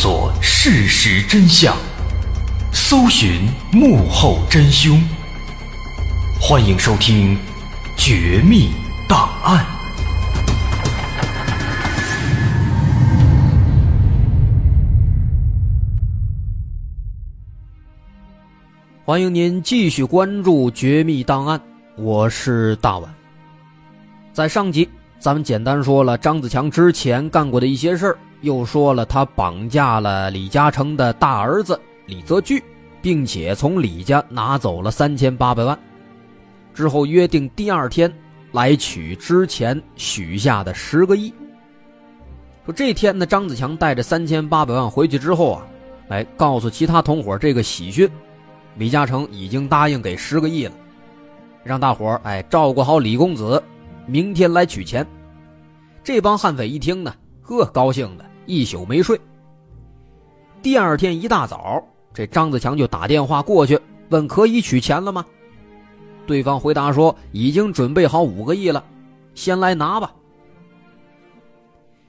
索事实真相，搜寻幕后真凶。欢迎收听《绝密档案》，欢迎您继续关注《绝密档案》，我是大碗。在上集，咱们简单说了张子强之前干过的一些事儿。又说了，他绑架了李嘉诚的大儿子李泽钜，并且从李家拿走了三千八百万。之后约定第二天来取之前许下的十个亿。说这天呢，张子强带着三千八百万回去之后啊，来告诉其他同伙这个喜讯：李嘉诚已经答应给十个亿了，让大伙哎照顾好李公子，明天来取钱。这帮悍匪一听呢，呵，高兴的。一宿没睡。第二天一大早，这张子强就打电话过去问：“可以取钱了吗？”对方回答说：“已经准备好五个亿了，先来拿吧。”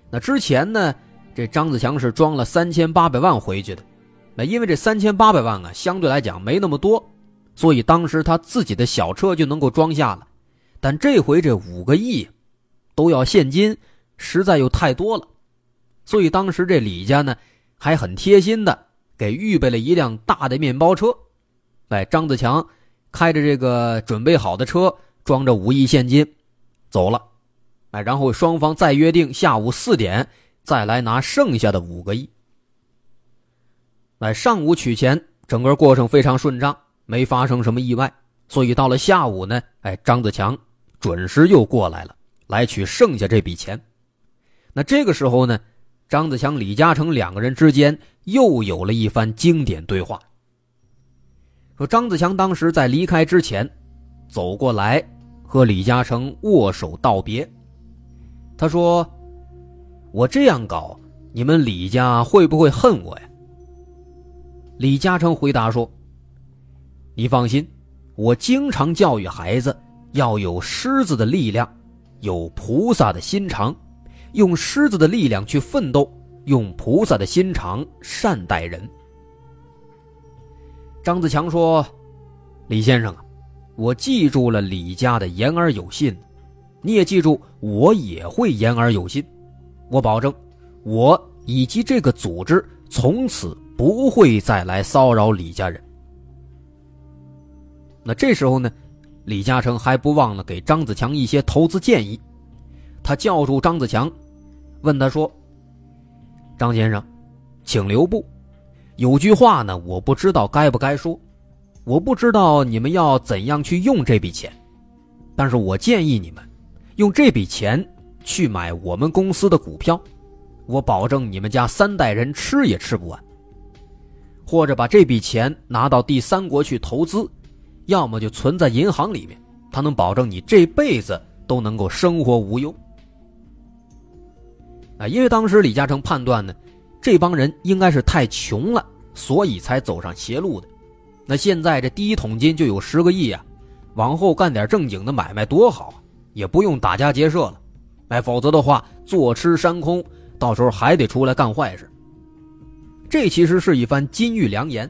那之前呢，这张子强是装了三千八百万回去的。那因为这三千八百万啊，相对来讲没那么多，所以当时他自己的小车就能够装下了。但这回这五个亿都要现金，实在又太多了。所以当时这李家呢，还很贴心的给预备了一辆大的面包车，哎，张子强开着这个准备好的车，装着五亿现金，走了，哎，然后双方再约定下午四点再来拿剩下的五个亿。哎，上午取钱，整个过程非常顺畅，没发生什么意外。所以到了下午呢，哎，张子强准时又过来了，来取剩下这笔钱。那这个时候呢？张子强、李嘉诚两个人之间又有了一番经典对话。说张子强当时在离开之前，走过来和李嘉诚握手道别。他说：“我这样搞，你们李家会不会恨我呀？”李嘉诚回答说：“你放心，我经常教育孩子要有狮子的力量，有菩萨的心肠，用狮子的力量去奋斗，用菩萨的心肠善待人。张子强说：“李先生啊，我记住了李家的言而有信，你也记住，我也会言而有信。我保证，我以及这个组织从此不会再来骚扰李家人。”那这时候呢，李嘉诚还不忘了给张子强一些投资建议。他叫住张子强，问他说：“张先生，请留步。有句话呢，我不知道该不该说，我不知道你们要怎样去用这笔钱，但是我建议你们用这笔钱去买我们公司的股票，我保证你们家三代人吃也吃不完。或者把这笔钱拿到第三国去投资。”要么就存在银行里面，他能保证你这辈子都能够生活无忧。啊，因为当时李嘉诚判断呢，这帮人应该是太穷了，所以才走上邪路的。那现在这第一桶金就有十个亿啊，往后干点正经的买卖多好，也不用打家劫舍了。哎，否则的话坐吃山空，到时候还得出来干坏事。这其实是一番金玉良言。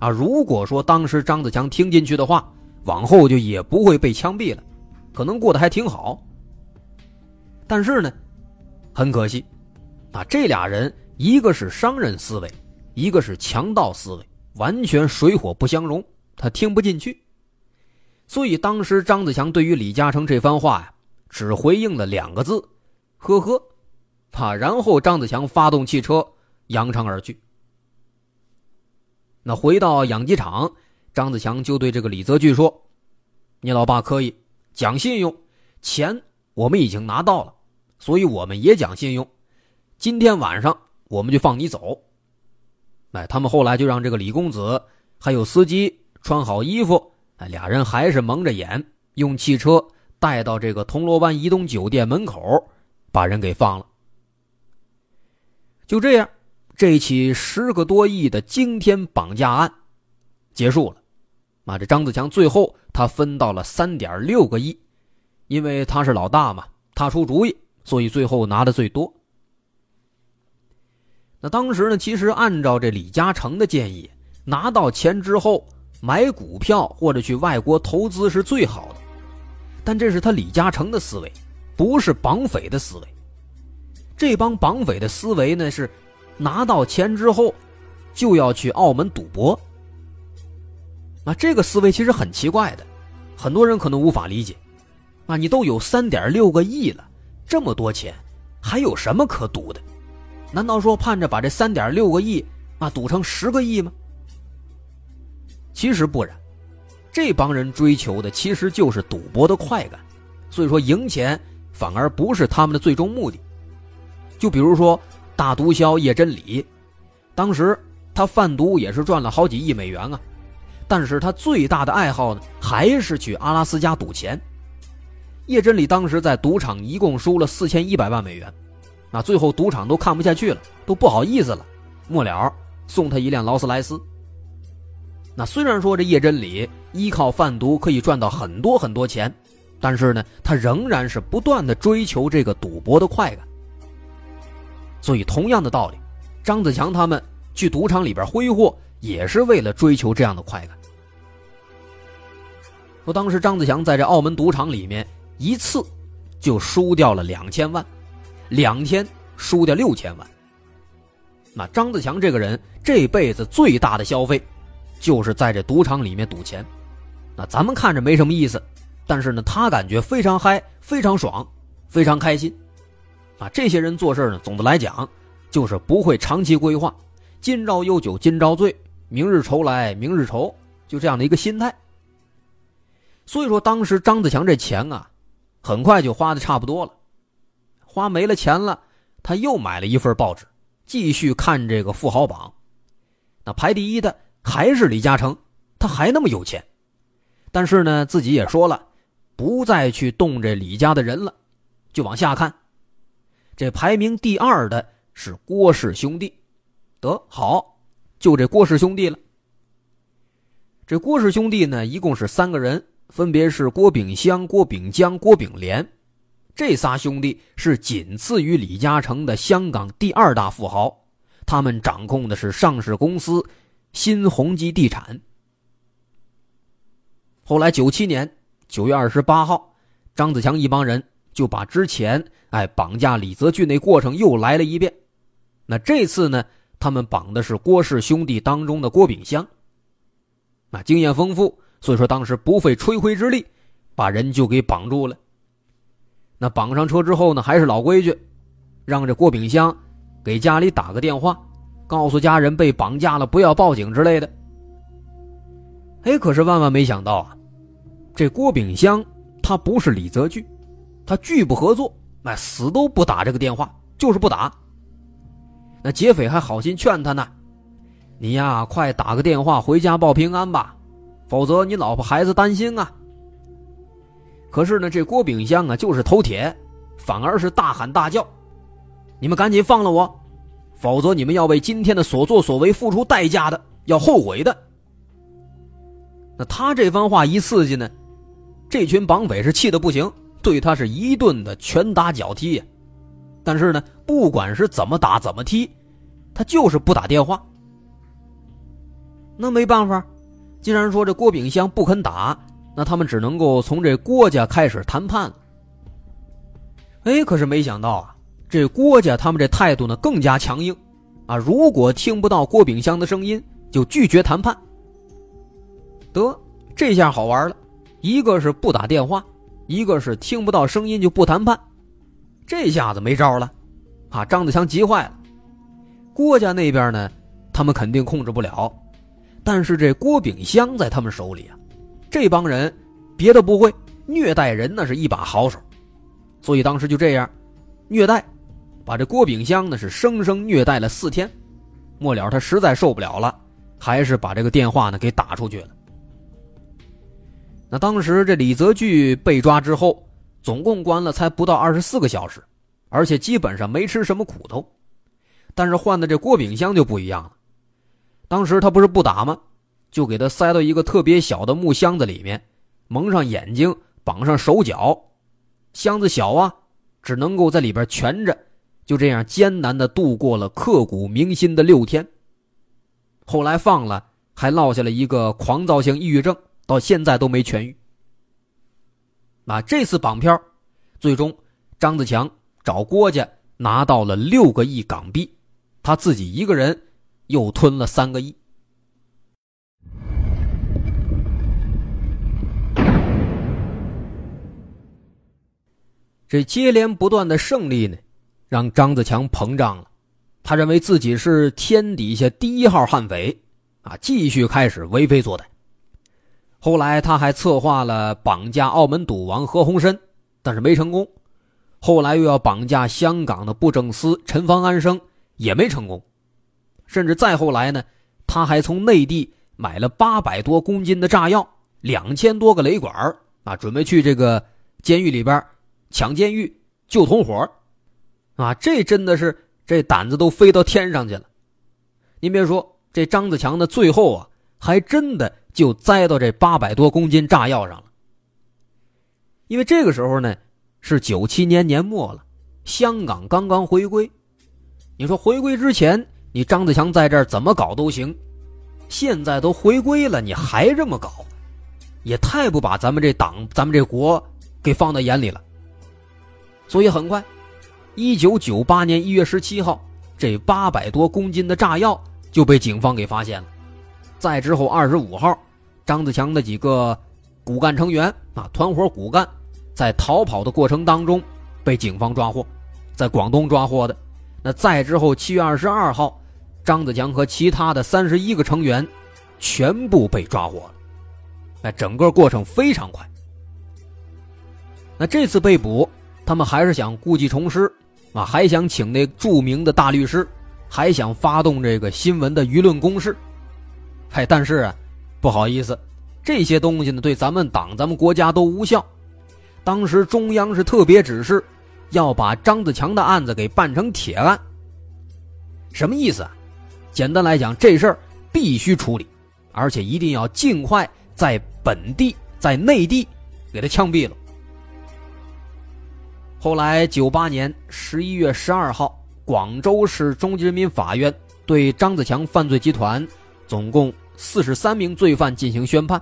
啊，如果说当时张子强听进去的话，往后就也不会被枪毙了，可能过得还挺好。但是呢，很可惜，啊，这俩人一个是商人思维，一个是强盗思维，完全水火不相容，他听不进去。所以当时张子强对于李嘉诚这番话呀，只回应了两个字：“呵呵。”啊，然后张子强发动汽车扬长而去。那回到养鸡场，张子强就对这个李泽钜说：“你老爸可以讲信用，钱我们已经拿到了，所以我们也讲信用。今天晚上我们就放你走。”哎，他们后来就让这个李公子还有司机穿好衣服，哎，俩人还是蒙着眼，用汽车带到这个铜锣湾移动酒店门口，把人给放了。就这样。这起十个多亿的惊天绑架案结束了，啊，这张子强最后他分到了三点六个亿，因为他是老大嘛，他出主意，所以最后拿的最多。那当时呢，其实按照这李嘉诚的建议，拿到钱之后买股票或者去外国投资是最好的，但这是他李嘉诚的思维，不是绑匪的思维。这帮绑匪的思维呢是。拿到钱之后，就要去澳门赌博。那这个思维其实很奇怪的，很多人可能无法理解。啊，你都有三点六个亿了，这么多钱，还有什么可赌的？难道说盼着把这三点六个亿啊赌成十个亿吗？其实不然，这帮人追求的其实就是赌博的快感，所以说赢钱反而不是他们的最终目的。就比如说。大毒枭叶真理，当时他贩毒也是赚了好几亿美元啊，但是他最大的爱好呢，还是去阿拉斯加赌钱。叶真理当时在赌场一共输了四千一百万美元，那最后赌场都看不下去了，都不好意思了，末了送他一辆劳斯莱斯。那虽然说这叶真理依靠贩毒可以赚到很多很多钱，但是呢，他仍然是不断的追求这个赌博的快感。所以，同样的道理，张子强他们去赌场里边挥霍，也是为了追求这样的快感。说当时张子强在这澳门赌场里面一次就输掉了两千万，两天输掉六千万。那张子强这个人这辈子最大的消费，就是在这赌场里面赌钱。那咱们看着没什么意思，但是呢，他感觉非常嗨，非常爽，非常开心。啊，这些人做事呢，总的来讲，就是不会长期规划，今朝有酒今朝醉，明日愁来明日愁，就这样的一个心态。所以说，当时张子强这钱啊，很快就花的差不多了，花没了钱了，他又买了一份报纸，继续看这个富豪榜。那排第一的还是李嘉诚，他还那么有钱，但是呢，自己也说了，不再去动这李家的人了，就往下看。这排名第二的是郭氏兄弟，得好，就这郭氏兄弟了。这郭氏兄弟呢，一共是三个人，分别是郭炳湘、郭炳江、郭炳联。这仨兄弟是仅次于李嘉诚的香港第二大富豪，他们掌控的是上市公司新鸿基地产。后来九七年九月二十八号，张子强一帮人就把之前哎绑架李泽钜那过程又来了一遍。那这次呢，他们绑的是郭氏兄弟当中的郭炳湘。那经验丰富，所以说当时不费吹灰之力，把人就给绑住了。那绑上车之后呢，还是老规矩，让这郭炳湘给家里打个电话，告诉家人被绑架了，不要报警之类的。哎，可是万万没想到啊，这郭炳湘他不是李泽钜，他拒不合作，哎，死都不打这个电话，就是不打。那劫匪还好心劝他呢，你呀，快打个电话回家报平安吧，否则你老婆孩子担心啊。可是呢，这郭炳湘啊，就是头铁，反而是大喊大叫：“你们赶紧放了我，否则你们要为今天的所作所为付出代价的，要后悔的。”那他这番话一刺激呢，这群绑匪是气得不行，对他是一顿的拳打脚踢呀。但是呢，不管是怎么打怎么踢，他就是不打电话。那没办法，既然说这郭炳湘不肯打。那他们只能够从这郭家开始谈判了。哎，可是没想到啊，这郭家他们这态度呢更加强硬，啊，如果听不到郭炳湘的声音，就拒绝谈判。得，这下好玩了，一个是不打电话，一个是听不到声音就不谈判，这下子没招了，啊，张子强急坏了。郭家那边呢，他们肯定控制不了，但是这郭炳湘在他们手里啊。这帮人别的不会，虐待人那是一把好手，所以当时就这样虐待，把这郭炳湘呢是生生虐待了四天，末了他实在受不了了，还是把这个电话呢给打出去了。那当时这李泽钜被抓之后，总共关了才不到二十四个小时，而且基本上没吃什么苦头，但是换的这郭炳湘就不一样了，当时他不是不打吗？就给他塞到一个特别小的木箱子里面，蒙上眼睛，绑上手脚，箱子小啊，只能够在里边蜷着，就这样艰难的度过了刻骨铭心的六天。后来放了，还落下了一个狂躁性抑郁症，到现在都没痊愈。那这次绑票，最终张子强找郭家拿到了六个亿港币，他自己一个人又吞了三个亿。这接连不断的胜利呢，让张子强膨胀了。他认为自己是天底下第一号悍匪，啊，继续开始为非作歹。后来他还策划了绑架澳门赌王何鸿燊，但是没成功。后来又要绑架香港的布政司陈方安生，也没成功。甚至再后来呢，他还从内地买了八百多公斤的炸药，两千多个雷管啊，准备去这个监狱里边。抢监狱、救同伙啊，这真的是这胆子都飞到天上去了。您别说，这张子强的最后啊，还真的就栽到这八百多公斤炸药上了。因为这个时候呢，是九七年年末了，香港刚刚回归。你说回归之前，你张子强在这儿怎么搞都行，现在都回归了，你还这么搞，也太不把咱们这党、咱们这国给放在眼里了。所以很快，一九九八年一月十七号，这八百多公斤的炸药就被警方给发现了。再之后二十五号，张子强的几个骨干成员啊，团伙骨干，在逃跑的过程当中被警方抓获，在广东抓获的。那再之后七月二十二号，张子强和其他的三十一个成员全部被抓获了。那整个过程非常快。那这次被捕。他们还是想故技重施，啊，还想请那著名的大律师，还想发动这个新闻的舆论攻势，嗨，但是啊，不好意思，这些东西呢，对咱们党、咱们国家都无效。当时中央是特别指示，要把张子强的案子给办成铁案。什么意思？简单来讲，这事儿必须处理，而且一定要尽快在本地、在内地给他枪毙了。后来，九八年十一月十二号，广州市中级人民法院对张子强犯罪集团总共四十三名罪犯进行宣判，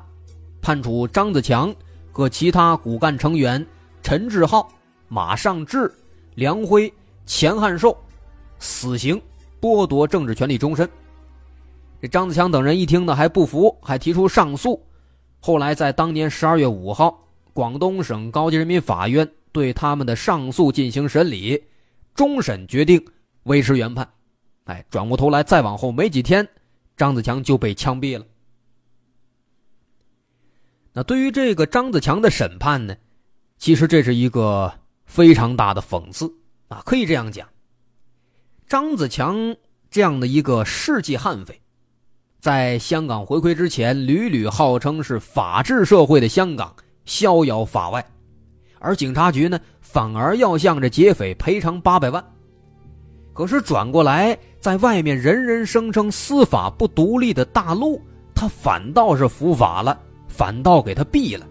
判处张子强和其他骨干成员陈志浩、马尚志、梁辉、钱汉寿死刑，剥夺政治权利终身。这张子强等人一听呢，还不服，还提出上诉。后来在当年十二月五号，广东省高级人民法院。对他们的上诉进行审理，终审决定维持原判。哎，转过头来再往后没几天，张子强就被枪毙了。那对于这个张子强的审判呢，其实这是一个非常大的讽刺啊，可以这样讲。张子强这样的一个世纪悍匪，在香港回归之前，屡屡号称是法治社会的香港逍遥法外。而警察局呢，反而要向这劫匪赔偿八百万。可是转过来，在外面人人声称司法不独立的大陆，他反倒是伏法了，反倒给他毙了。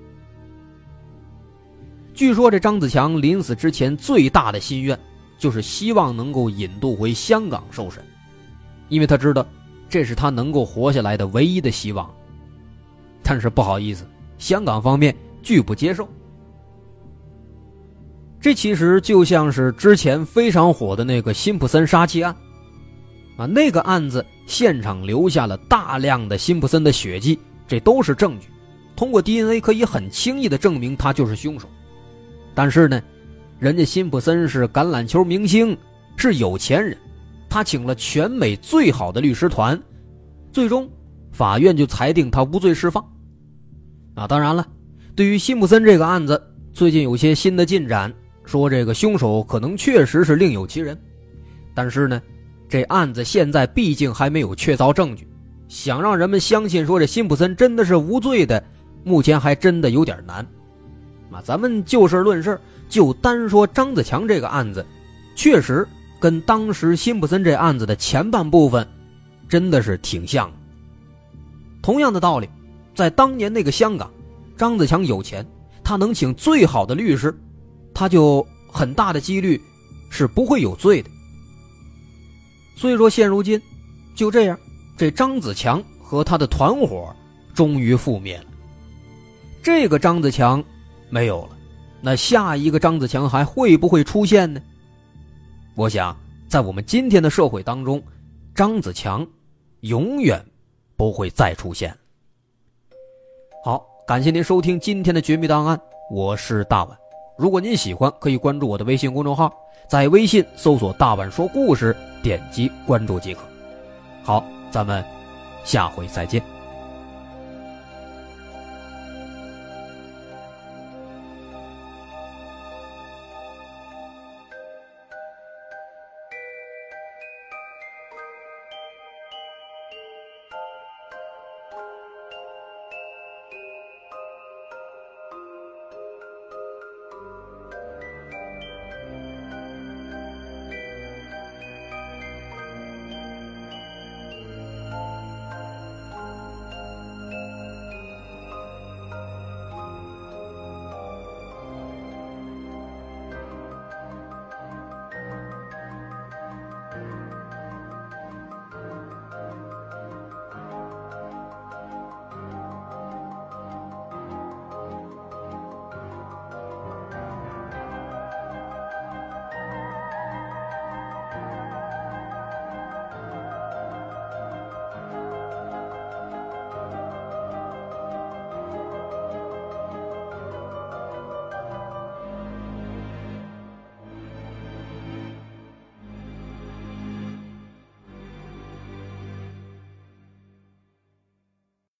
据说这张子强临死之前最大的心愿，就是希望能够引渡回香港受审，因为他知道这是他能够活下来的唯一的希望。但是不好意思，香港方面拒不接受。这其实就像是之前非常火的那个辛普森杀妻案，啊，那个案子现场留下了大量的辛普森的血迹，这都是证据，通过 DNA 可以很轻易的证明他就是凶手。但是呢，人家辛普森是橄榄球明星，是有钱人，他请了全美最好的律师团，最终法院就裁定他无罪释放。啊，当然了，对于辛普森这个案子，最近有些新的进展。说这个凶手可能确实是另有其人，但是呢，这案子现在毕竟还没有确凿证据，想让人们相信说这辛普森真的是无罪的，目前还真的有点难。啊，咱们就事论事，就单说张子强这个案子，确实跟当时辛普森这案子的前半部分，真的是挺像。同样的道理，在当年那个香港，张子强有钱，他能请最好的律师。他就很大的几率是不会有罪的，所以说现如今就这样，这张子强和他的团伙终于覆灭了。这个张子强没有了，那下一个张子强还会不会出现呢？我想，在我们今天的社会当中，张子强永远不会再出现。好，感谢您收听今天的《绝密档案》，我是大碗。如果您喜欢，可以关注我的微信公众号，在微信搜索“大碗说故事”，点击关注即可。好，咱们下回再见。